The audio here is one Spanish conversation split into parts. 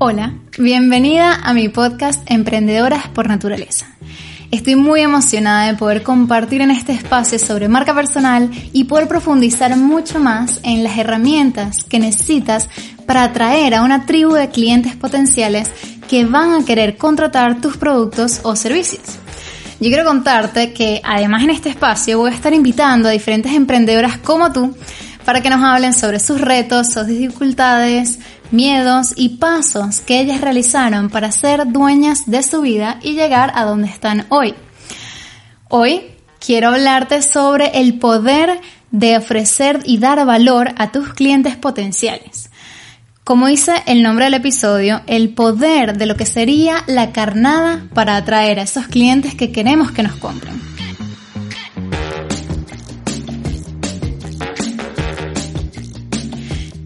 Hola, bienvenida a mi podcast Emprendedoras por Naturaleza. Estoy muy emocionada de poder compartir en este espacio sobre marca personal y poder profundizar mucho más en las herramientas que necesitas para atraer a una tribu de clientes potenciales que van a querer contratar tus productos o servicios. Yo quiero contarte que además en este espacio voy a estar invitando a diferentes emprendedoras como tú para que nos hablen sobre sus retos, sus dificultades, miedos y pasos que ellas realizaron para ser dueñas de su vida y llegar a donde están hoy. Hoy quiero hablarte sobre el poder de ofrecer y dar valor a tus clientes potenciales. Como dice el nombre del episodio, el poder de lo que sería la carnada para atraer a esos clientes que queremos que nos compren.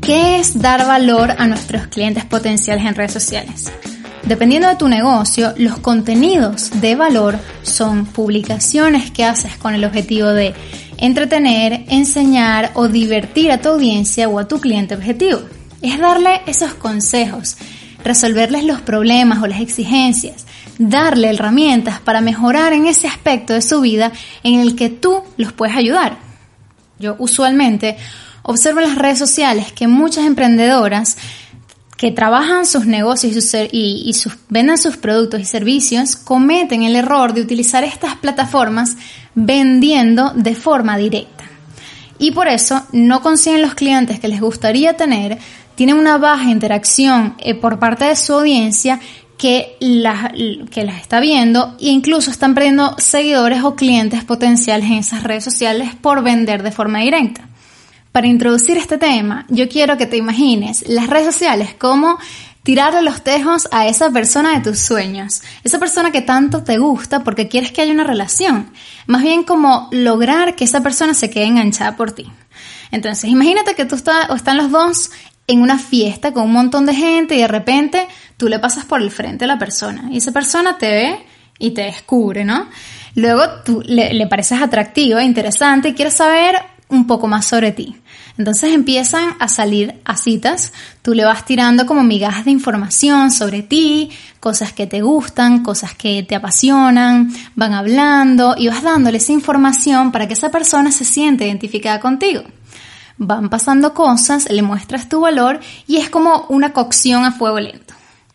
¿Qué es dar valor a nuestros clientes potenciales en redes sociales? Dependiendo de tu negocio, los contenidos de valor son publicaciones que haces con el objetivo de entretener, enseñar o divertir a tu audiencia o a tu cliente objetivo. Es darle esos consejos, resolverles los problemas o las exigencias, darle herramientas para mejorar en ese aspecto de su vida en el que tú los puedes ayudar. Yo usualmente Observo en las redes sociales que muchas emprendedoras que trabajan sus negocios y, venden sus productos y servicios cometen el error de utilizar estas plataformas vendiendo de forma directa. Y por eso no consiguen los clientes que les gustaría tener, tienen una baja interacción eh, por parte de su audiencia que las, que las está viendo e incluso están perdiendo seguidores o clientes potenciales en esas redes sociales por vender de forma directa. Para introducir este tema, yo quiero que te imagines las redes sociales como tirarle los tejos a esa persona de tus sueños, esa persona que tanto te gusta porque quieres que haya una relación, más bien como lograr que esa persona se quede enganchada por ti. Entonces, imagínate que tú estás o están los dos en una fiesta con un montón de gente y de repente tú le pasas por el frente a la persona y esa persona te ve y te descubre, ¿no? Luego tú le, le pareces atractiva, interesante y quieres saber un poco más sobre ti. Entonces empiezan a salir a citas, tú le vas tirando como migajas de información sobre ti, cosas que te gustan, cosas que te apasionan, van hablando y vas dándole esa información para que esa persona se siente identificada contigo. Van pasando cosas, le muestras tu valor y es como una cocción a fuego lento.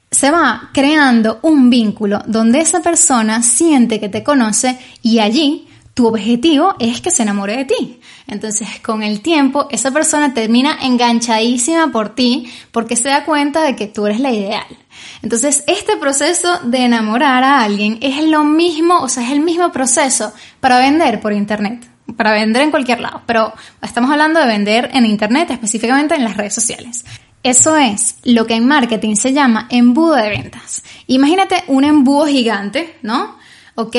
Se va creando un vínculo donde esa persona siente que te conoce y allí tu objetivo es que se enamore de ti. Entonces, con el tiempo, esa persona termina enganchadísima por ti porque se da cuenta de que tú eres la ideal. Entonces, este proceso de enamorar a alguien es lo mismo, o sea, es el mismo proceso para vender por Internet, para vender en cualquier lado, pero estamos hablando de vender en Internet, específicamente en las redes sociales. Eso es lo que en marketing se llama embudo de ventas. Imagínate un embudo gigante, ¿no? ¿Ok?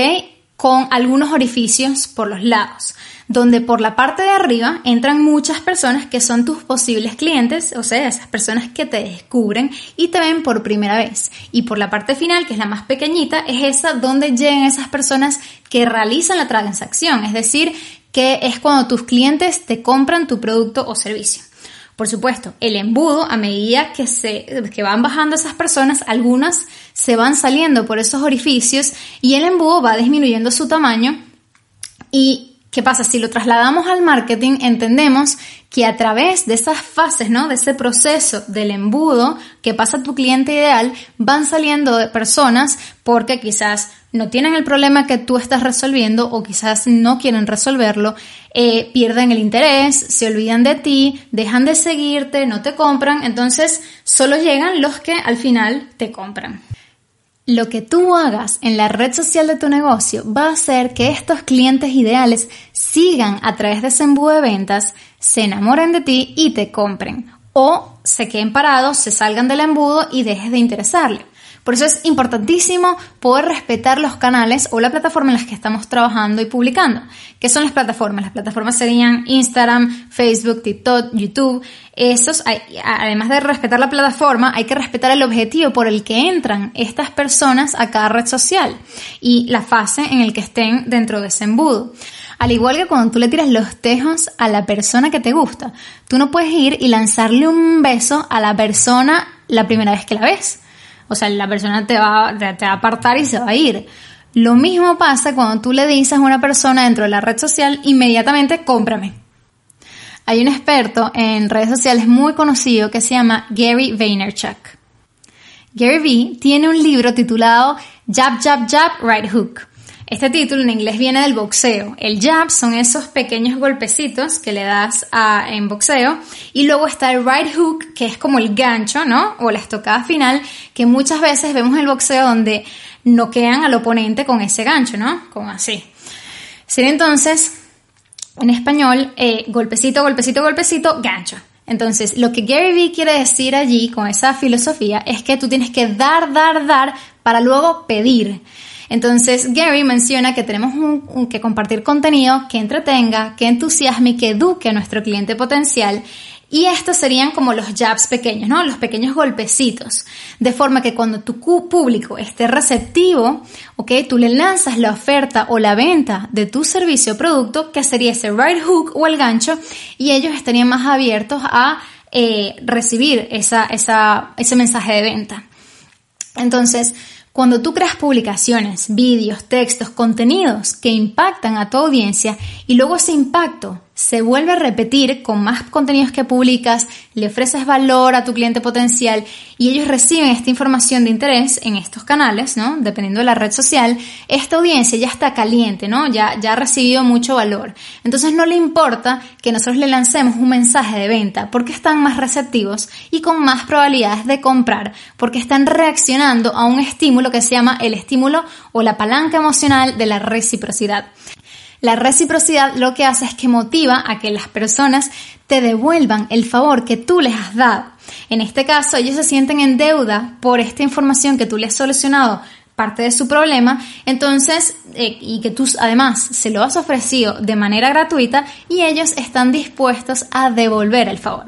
Con algunos orificios por los lados, donde por la parte de arriba entran muchas personas que son tus posibles clientes, o sea, esas personas que te descubren y te ven por primera vez. Y por la parte final, que es la más pequeñita, es esa donde llegan esas personas que realizan la transacción, es decir, que es cuando tus clientes te compran tu producto o servicio. Por supuesto, el embudo, a medida que, se, que van bajando esas personas, algunas se van saliendo por esos orificios y el embudo va disminuyendo su tamaño. ¿Y qué pasa? Si lo trasladamos al marketing, entendemos que a través de esas fases, ¿no? De ese proceso del embudo que pasa tu cliente ideal, van saliendo personas porque quizás no tienen el problema que tú estás resolviendo o quizás no quieren resolverlo, eh, pierden el interés, se olvidan de ti, dejan de seguirte, no te compran, entonces solo llegan los que al final te compran. Lo que tú hagas en la red social de tu negocio va a hacer que estos clientes ideales sigan a través de ese embudo de ventas, se enamoren de ti y te compren. O se queden parados, se salgan del embudo y dejes de interesarle. Por eso es importantísimo poder respetar los canales o la plataforma en las que estamos trabajando y publicando. ¿Qué son las plataformas? Las plataformas serían Instagram, Facebook, TikTok, YouTube. Esos, además de respetar la plataforma, hay que respetar el objetivo por el que entran estas personas a cada red social y la fase en el que estén dentro de ese embudo. Al igual que cuando tú le tiras los tejos a la persona que te gusta, tú no puedes ir y lanzarle un beso a la persona la primera vez que la ves o sea, la persona te va, te va a apartar y se va a ir. Lo mismo pasa cuando tú le dices a una persona dentro de la red social, inmediatamente cómprame. Hay un experto en redes sociales muy conocido que se llama Gary Vaynerchuk. Gary V tiene un libro titulado Jab, Jab, Jab, Right Hook. Este título en inglés viene del boxeo. El jab son esos pequeños golpecitos que le das a, en boxeo. Y luego está el right hook, que es como el gancho, ¿no? O la estocada final, que muchas veces vemos en el boxeo donde noquean al oponente con ese gancho, ¿no? Como así. Sería entonces, en español, eh, golpecito, golpecito, golpecito, gancho. Entonces, lo que Gary Vee quiere decir allí con esa filosofía es que tú tienes que dar, dar, dar para luego pedir. Entonces, Gary menciona que tenemos que compartir contenido que entretenga, que entusiasme y que eduque a nuestro cliente potencial y estos serían como los jabs pequeños, ¿no? Los pequeños golpecitos. De forma que cuando tu público esté receptivo, ¿ok? Tú le lanzas la oferta o la venta de tu servicio o producto, que sería ese right hook o el gancho, y ellos estarían más abiertos a eh, recibir esa, ese mensaje de venta. Entonces, cuando tú creas publicaciones, vídeos, textos, contenidos que impactan a tu audiencia y luego ese impacto se vuelve a repetir con más contenidos que publicas, le ofreces valor a tu cliente potencial y ellos reciben esta información de interés en estos canales, ¿no? Dependiendo de la red social, esta audiencia ya está caliente, ¿no? Ya, ya ha recibido mucho valor. Entonces no le importa que nosotros le lancemos un mensaje de venta porque están más receptivos y con más probabilidades de comprar porque están reaccionando a un estímulo que se llama el estímulo o la palanca emocional de la reciprocidad. La reciprocidad lo que hace es que motiva a que las personas te devuelvan el favor que tú les has dado. En este caso, ellos se sienten en deuda por esta información que tú les has solucionado parte de su problema, entonces, eh, y que tú además se lo has ofrecido de manera gratuita y ellos están dispuestos a devolver el favor.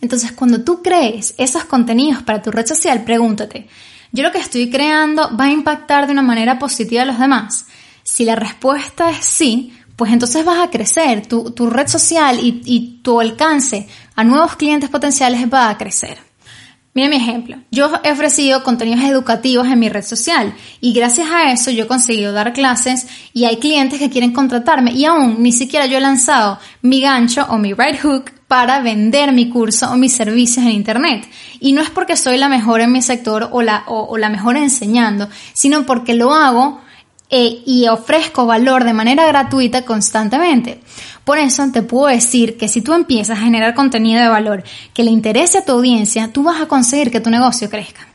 Entonces, cuando tú crees esos contenidos para tu red social, pregúntate, ¿yo lo que estoy creando va a impactar de una manera positiva a los demás? Si la respuesta es sí, pues entonces vas a crecer, tu, red social y, y tu alcance a nuevos clientes potenciales va a crecer. Mira mi ejemplo. Yo he ofrecido contenidos educativos en mi red social y gracias a eso yo he conseguido dar clases y hay clientes que quieren contratarme y aún ni siquiera yo he lanzado mi gancho o mi right hook para vender mi curso o mis servicios en internet. Y no es porque soy la mejor en mi sector o la, o la mejor enseñando, sino porque lo hago e, y ofrezco valor de manera gratuita constantemente. Por eso te puedo decir que si tú empiezas a generar contenido de valor que le interese a tu audiencia, tú vas a conseguir que tu negocio crezca.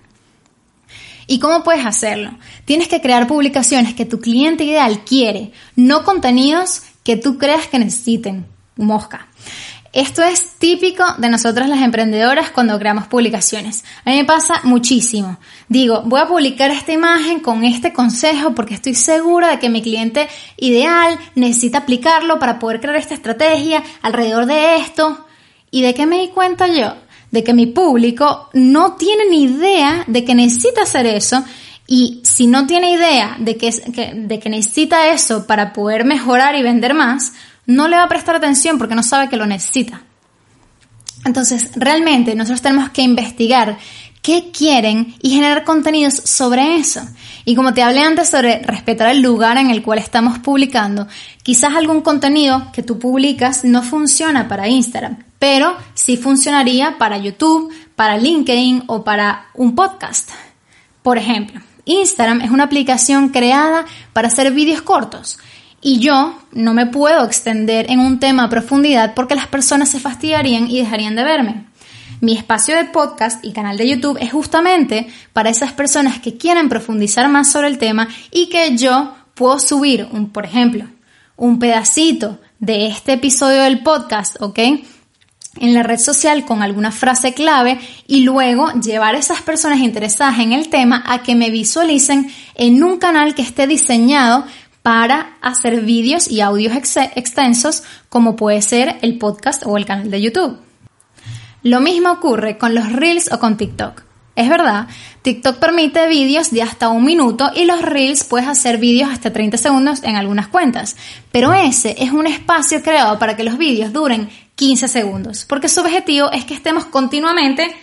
¿Y cómo puedes hacerlo? Tienes que crear publicaciones que tu cliente ideal quiere, no contenidos que tú creas que necesiten. Mosca. Esto es típico de nosotras las emprendedoras cuando creamos publicaciones. A mí me pasa muchísimo. Digo, voy a publicar esta imagen con este consejo porque estoy segura de que mi cliente ideal necesita aplicarlo para poder crear esta estrategia alrededor de esto. ¿Y de qué me di cuenta yo? De que mi público no tiene ni idea de que necesita hacer eso y si no tiene idea de que, de que necesita eso para poder mejorar y vender más, no le va a prestar atención porque no sabe que lo necesita. Entonces, realmente nosotros tenemos que investigar qué quieren y generar contenidos sobre eso. Y como te hablé antes sobre respetar el lugar en el cual estamos publicando, quizás algún contenido que tú publicas no funciona para Instagram, pero sí funcionaría para YouTube, para LinkedIn o para un podcast. Por ejemplo, Instagram es una aplicación creada para hacer vídeos cortos y yo no me puedo extender en un tema a profundidad porque las personas se fastidiarían y dejarían de verme. Mi espacio de podcast y canal de YouTube es justamente para esas personas que quieren profundizar más sobre el tema y que yo puedo subir, un, por ejemplo, un pedacito de este episodio del podcast, ¿ok? en la red social con alguna frase clave y luego llevar a esas personas interesadas en el tema a que me visualicen en un canal que esté diseñado para hacer vídeos y audios extensos como puede ser el podcast o el canal de YouTube. Lo mismo ocurre con los reels o con TikTok. Es verdad, TikTok permite vídeos de hasta un minuto y los Reels puedes hacer vídeos hasta 30 segundos en algunas cuentas. Pero ese es un espacio creado para que los vídeos duren 15 segundos, porque su objetivo es que estemos continuamente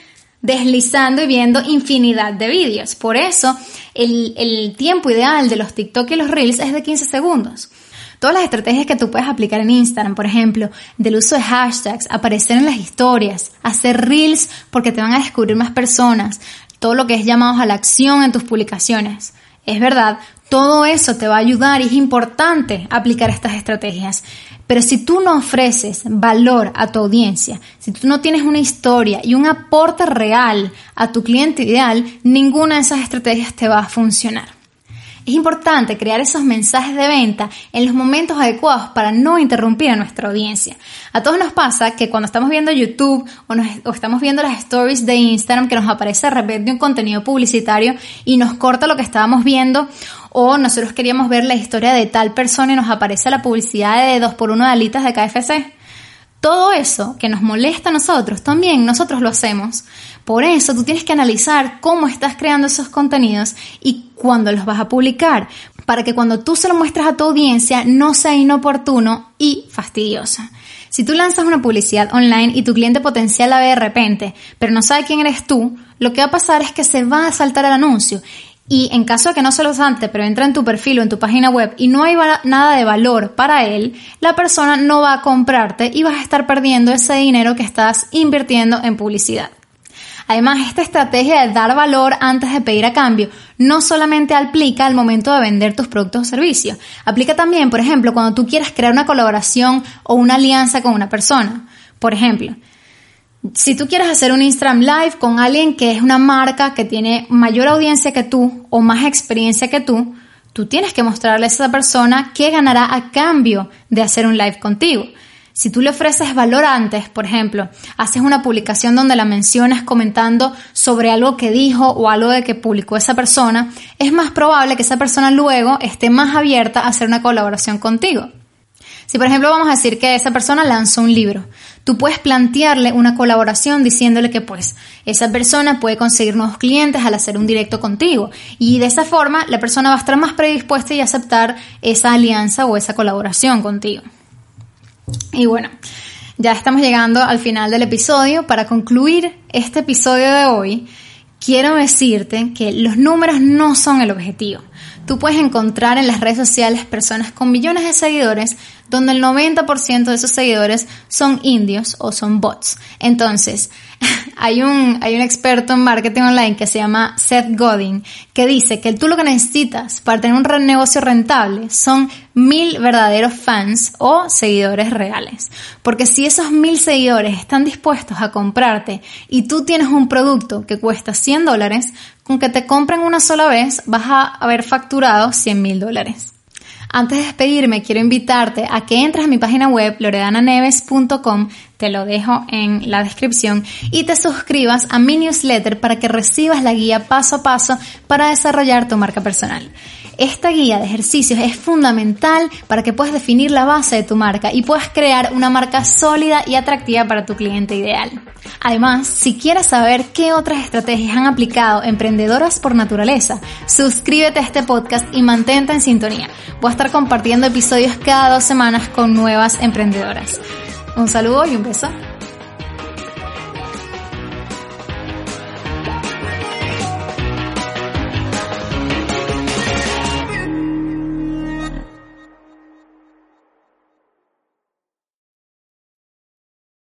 deslizando y viendo infinidad de vídeos. Por eso, el, el tiempo ideal de los TikTok y los Reels es de 15 segundos. Todas las estrategias que tú puedes aplicar en Instagram, por ejemplo, del uso de hashtags, aparecer en las historias, hacer reels porque te van a descubrir más personas, todo lo que es llamados a la acción en tus publicaciones. Es verdad, todo eso te va a ayudar y es importante aplicar estas estrategias. Pero si tú no ofreces valor a tu audiencia, si tú no tienes una historia y un aporte real a tu cliente ideal, ninguna de esas estrategias te va a funcionar. Es importante crear esos mensajes de venta en los momentos adecuados para no interrumpir a nuestra audiencia. A todos nos pasa que cuando estamos viendo YouTube o, estamos viendo las stories de Instagram que nos aparece de repente un contenido publicitario y nos corta lo que estábamos viendo o nosotros queríamos ver la historia de tal persona y nos aparece la publicidad de 2x1 de alitas de KFC. Todo eso que nos molesta a nosotros, también nosotros lo hacemos. Por eso tú tienes que analizar cómo estás creando esos contenidos y cuándo los vas a publicar, para que cuando tú se lo muestras a tu audiencia no sea inoportuno y fastidioso. Si tú lanzas una publicidad online y tu cliente potencial la ve de repente, pero no sabe quién eres tú, lo que va a pasar es que se va a saltar el anuncio y en caso de que no se lo sante, pero entra en tu perfil o en tu página web y no hay nada de valor para él, la persona no va a comprarte y vas a estar perdiendo ese dinero que estás invirtiendo en publicidad. Además, esta estrategia de dar valor antes de pedir a cambio no solamente aplica al momento de vender tus productos o servicios, aplica también, por ejemplo, cuando tú quieras crear una colaboración o una alianza con una persona. Por ejemplo, si tú quieres hacer un Instagram Live con alguien que es una marca que tiene mayor audiencia que tú o más experiencia que tú, tú tienes que mostrarle a esa persona qué ganará a cambio de hacer un live contigo. Si tú le ofreces valor antes, por ejemplo, haces una publicación donde la mencionas comentando sobre algo que dijo o algo de que publicó esa persona, es más probable que esa persona luego esté más abierta a hacer una colaboración contigo. Si por ejemplo vamos a decir que esa persona lanzó un libro, tú puedes plantearle una colaboración diciéndole que pues esa persona puede conseguir nuevos clientes al hacer un directo contigo y de esa forma la persona va a estar más predispuesta y aceptar esa alianza o esa colaboración contigo. Y bueno, ya estamos llegando al final del episodio. Para concluir este episodio de hoy, quiero decirte que los números no son el objetivo. Tú puedes encontrar en las redes sociales personas con millones de seguidores donde el 90% de esos seguidores son indios o son bots. Entonces, hay un, hay un experto en marketing online que se llama Seth Godin que dice que tú lo que necesitas para tener un negocio rentable son mil verdaderos fans o seguidores reales. Porque si esos mil seguidores están dispuestos a comprarte y tú tienes un producto que cuesta 100 dólares, con que te compren una sola vez vas a haber facturado 100 mil dólares. Antes de despedirme, quiero invitarte a que entres a mi página web loredananeves.com, te lo dejo en la descripción, y te suscribas a mi newsletter para que recibas la guía paso a paso para desarrollar tu marca personal. Esta guía de ejercicios es fundamental para que puedas definir la base de tu marca y puedas crear una marca sólida y atractiva para tu cliente ideal. Además, si quieres saber qué otras estrategias han aplicado emprendedoras por naturaleza, suscríbete a este podcast y mantente en sintonía. Voy a estar compartiendo episodios cada dos semanas con nuevas emprendedoras. Un saludo y un beso.